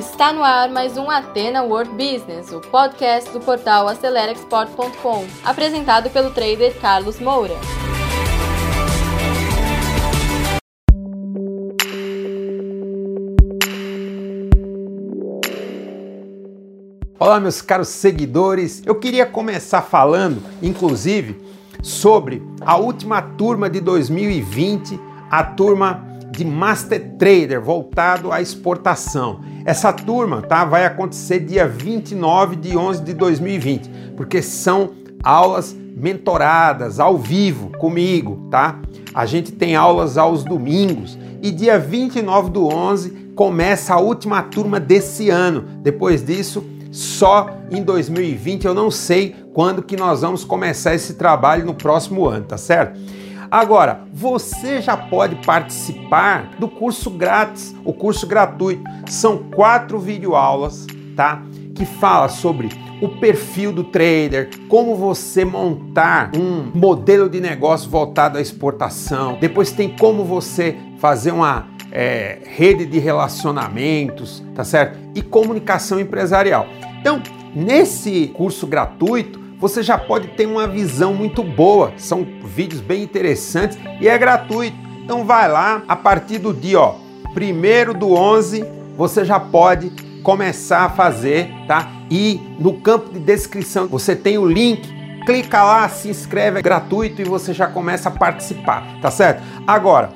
Está no ar mais um Atena World Business, o podcast do portal AceleraExport.com, apresentado pelo trader Carlos Moura. Olá, meus caros seguidores. Eu queria começar falando, inclusive, sobre a última turma de 2020, a turma de Master Trader voltado à exportação. Essa turma, tá, vai acontecer dia 29 de 11 de 2020, porque são aulas mentoradas ao vivo comigo, tá? A gente tem aulas aos domingos e dia 29 do 11 começa a última turma desse ano. Depois disso, só em 2020. Eu não sei quando que nós vamos começar esse trabalho no próximo ano, tá certo? Agora, você já pode participar do curso grátis, o curso gratuito. São quatro videoaulas, tá? Que fala sobre o perfil do trader, como você montar um modelo de negócio voltado à exportação. Depois tem como você fazer uma é, rede de relacionamentos, tá certo? E comunicação empresarial. Então, nesse curso gratuito, você já pode ter uma visão muito boa. São vídeos bem interessantes e é gratuito. Então vai lá, a partir do dia, ó, primeiro do 11, você já pode começar a fazer, tá? E no campo de descrição você tem o link clica lá, se inscreve, é gratuito e você já começa a participar, tá certo? Agora,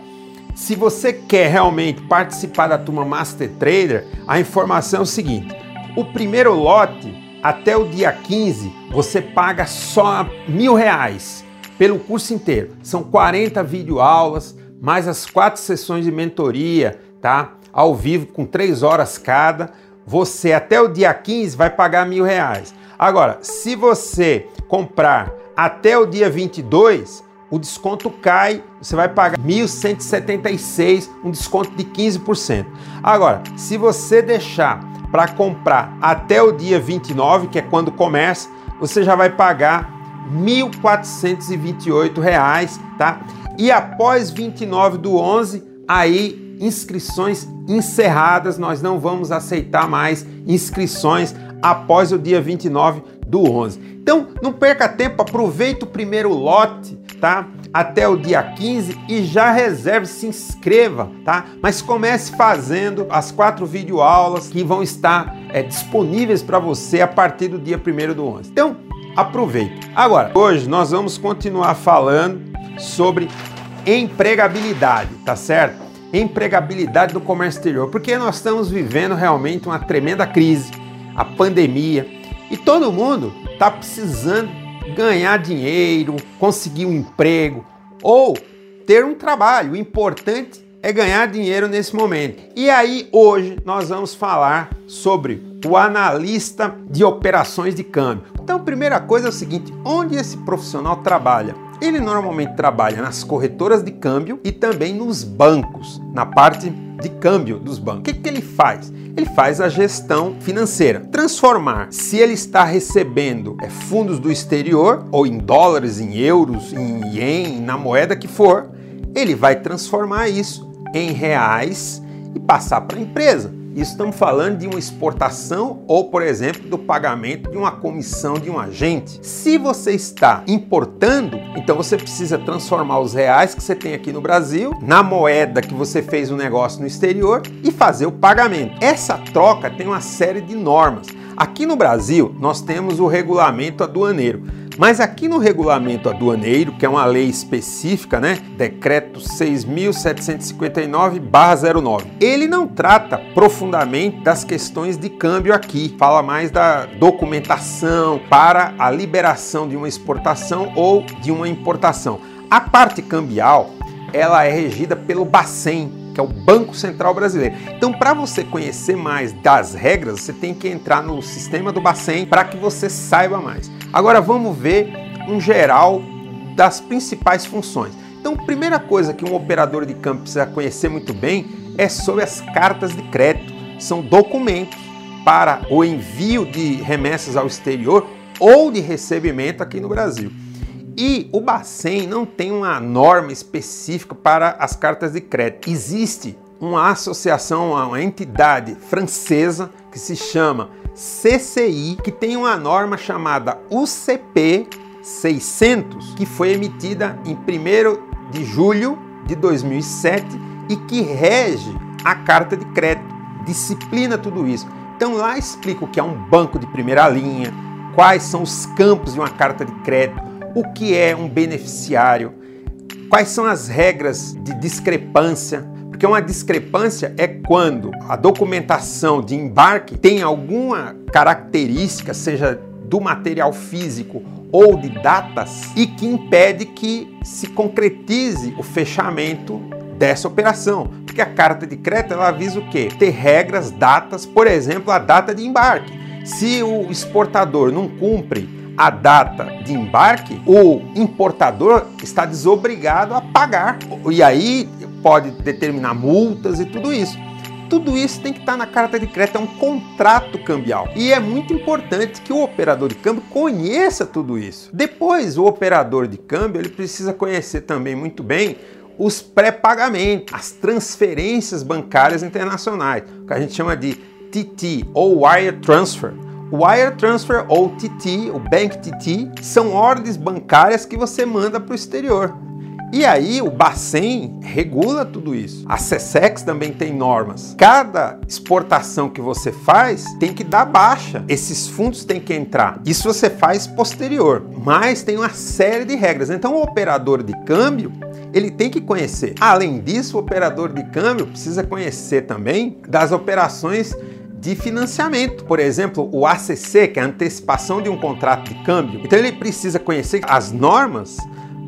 se você quer realmente participar da turma Master Trader, a informação é o seguinte: o primeiro lote, até o dia 15, você paga só mil reais pelo curso inteiro. São 40 videoaulas, mais as quatro sessões de mentoria, tá? Ao vivo, com três horas cada. Você, até o dia 15, vai pagar mil reais. Agora, se você comprar até o dia 22, o desconto cai, você vai pagar 1.176, um desconto de 15%. Agora, se você deixar para comprar até o dia 29, que é quando começa, você já vai pagar R$ 1.428, tá? E após 29 do 11, aí inscrições encerradas, nós não vamos aceitar mais inscrições após o dia 29 do 11. Então, não perca tempo, aproveita o primeiro lote, tá? Até o dia 15 e já reserve, se inscreva, tá? Mas comece fazendo as quatro videoaulas que vão estar é, disponíveis para você a partir do dia 1 do 11. Então, aproveite. Agora, hoje nós vamos continuar falando sobre empregabilidade, tá certo? Empregabilidade do comércio exterior, porque nós estamos vivendo realmente uma tremenda crise, a pandemia, e todo mundo está precisando ganhar dinheiro, conseguir um emprego ou ter um trabalho. O importante é ganhar dinheiro nesse momento. E aí, hoje, nós vamos falar sobre o analista de operações de câmbio. Então, primeira coisa é o seguinte: onde esse profissional trabalha? Ele normalmente trabalha nas corretoras de câmbio e também nos bancos, na parte de câmbio dos bancos. O que, que ele faz? Ele faz a gestão financeira, transformar se ele está recebendo é, fundos do exterior, ou em dólares, em euros, em ien, na moeda que for, ele vai transformar isso em reais e passar para a empresa. Estamos falando de uma exportação ou, por exemplo, do pagamento de uma comissão de um agente. Se você está importando, então você precisa transformar os reais que você tem aqui no Brasil na moeda que você fez o um negócio no exterior e fazer o pagamento. Essa troca tem uma série de normas. Aqui no Brasil, nós temos o regulamento aduaneiro. Mas aqui no regulamento aduaneiro, que é uma lei específica, né? Decreto 6.759-09, ele não trata profundamente das questões de câmbio aqui. Fala mais da documentação para a liberação de uma exportação ou de uma importação. A parte cambial, ela é regida pelo Bacen, que é o Banco Central Brasileiro. Então, para você conhecer mais das regras, você tem que entrar no sistema do Bacen para que você saiba mais. Agora vamos ver um geral das principais funções. Então, primeira coisa que um operador de campo precisa conhecer muito bem é sobre as cartas de crédito. São documentos para o envio de remessas ao exterior ou de recebimento aqui no Brasil. E o Bacen não tem uma norma específica para as cartas de crédito. Existe uma associação, uma entidade francesa que se chama CCI, que tem uma norma chamada UCP 600, que foi emitida em 1 de julho de 2007 e que rege a carta de crédito, disciplina tudo isso. Então lá explica o que é um banco de primeira linha, quais são os campos de uma carta de crédito, o que é um beneficiário, quais são as regras de discrepância, porque uma discrepância é quando a documentação de embarque tem alguma característica, seja do material físico ou de datas, e que impede que se concretize o fechamento dessa operação. Porque a carta de crédito ela avisa o quê? Ter regras, datas, por exemplo, a data de embarque. Se o exportador não cumpre a data de embarque, o importador está desobrigado a pagar. E aí pode determinar multas e tudo isso. Tudo isso tem que estar na carta de crédito, é um contrato cambial. E é muito importante que o operador de câmbio conheça tudo isso. Depois, o operador de câmbio ele precisa conhecer também muito bem os pré-pagamentos, as transferências bancárias internacionais, o que a gente chama de TT ou Wire Transfer. Wire Transfer ou TT, o Bank TT, são ordens bancárias que você manda para o exterior. E aí o Bacen regula tudo isso. A CSEX também tem normas. Cada exportação que você faz tem que dar baixa. Esses fundos têm que entrar. Isso você faz posterior, mas tem uma série de regras. Então o operador de câmbio ele tem que conhecer. Além disso, o operador de câmbio precisa conhecer também das operações de financiamento. Por exemplo, o ACC, que é a antecipação de um contrato de câmbio. Então ele precisa conhecer as normas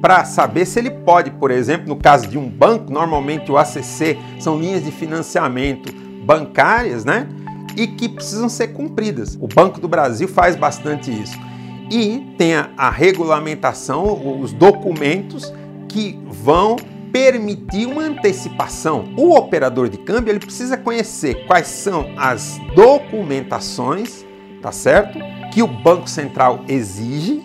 para saber se ele pode, por exemplo, no caso de um banco, normalmente o ACC são linhas de financiamento bancárias, né? E que precisam ser cumpridas. O Banco do Brasil faz bastante isso. E tem a, a regulamentação, os documentos que vão permitir uma antecipação. O operador de câmbio ele precisa conhecer quais são as documentações, tá certo? Que o Banco Central exige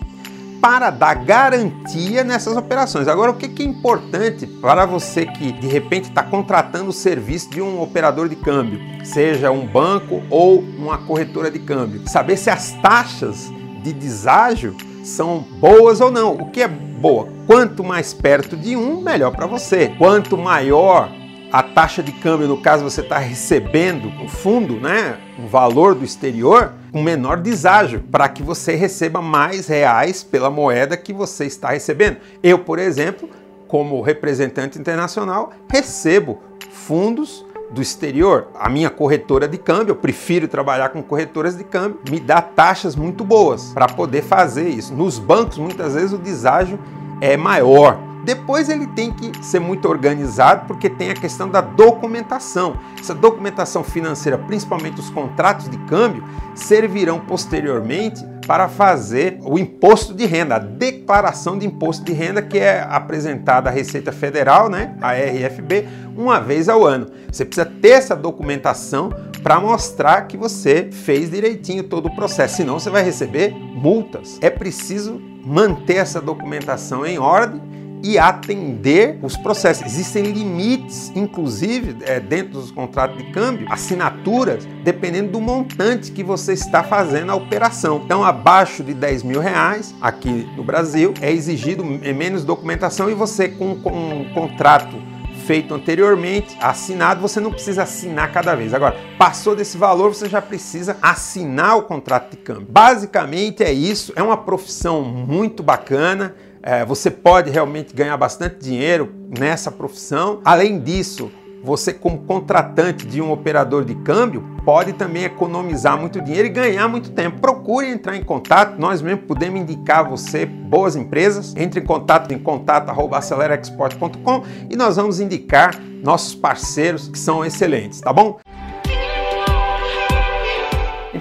para dar garantia nessas operações. Agora, o que é importante para você que de repente está contratando o serviço de um operador de câmbio, seja um banco ou uma corretora de câmbio, saber se as taxas de deságio são boas ou não. O que é boa? Quanto mais perto de um, melhor para você. Quanto maior a taxa de câmbio, no caso você está recebendo o fundo, né, um valor do exterior, um menor deságio, para que você receba mais reais pela moeda que você está recebendo. Eu, por exemplo, como representante internacional, recebo fundos do exterior. A minha corretora de câmbio, eu prefiro trabalhar com corretoras de câmbio, me dá taxas muito boas para poder fazer isso. Nos bancos, muitas vezes o deságio é maior. Depois ele tem que ser muito organizado porque tem a questão da documentação. Essa documentação financeira, principalmente os contratos de câmbio, servirão posteriormente para fazer o imposto de renda, a declaração de imposto de renda que é apresentada à Receita Federal, né, a RFB, uma vez ao ano. Você precisa ter essa documentação para mostrar que você fez direitinho todo o processo, senão você vai receber multas. É preciso manter essa documentação em ordem e atender os processos. Existem limites, inclusive, é, dentro dos contratos de câmbio, assinaturas, dependendo do montante que você está fazendo a operação. Então, abaixo de 10 mil reais, aqui no Brasil, é exigido menos documentação e você, com, com um contrato feito anteriormente, assinado, você não precisa assinar cada vez. Agora, passou desse valor, você já precisa assinar o contrato de câmbio. Basicamente é isso, é uma profissão muito bacana. É, você pode realmente ganhar bastante dinheiro nessa profissão. Além disso, você como contratante de um operador de câmbio pode também economizar muito dinheiro e ganhar muito tempo. Procure entrar em contato, nós mesmo podemos indicar você boas empresas. Entre em contato em contato@acceleraexport.com e nós vamos indicar nossos parceiros que são excelentes, tá bom?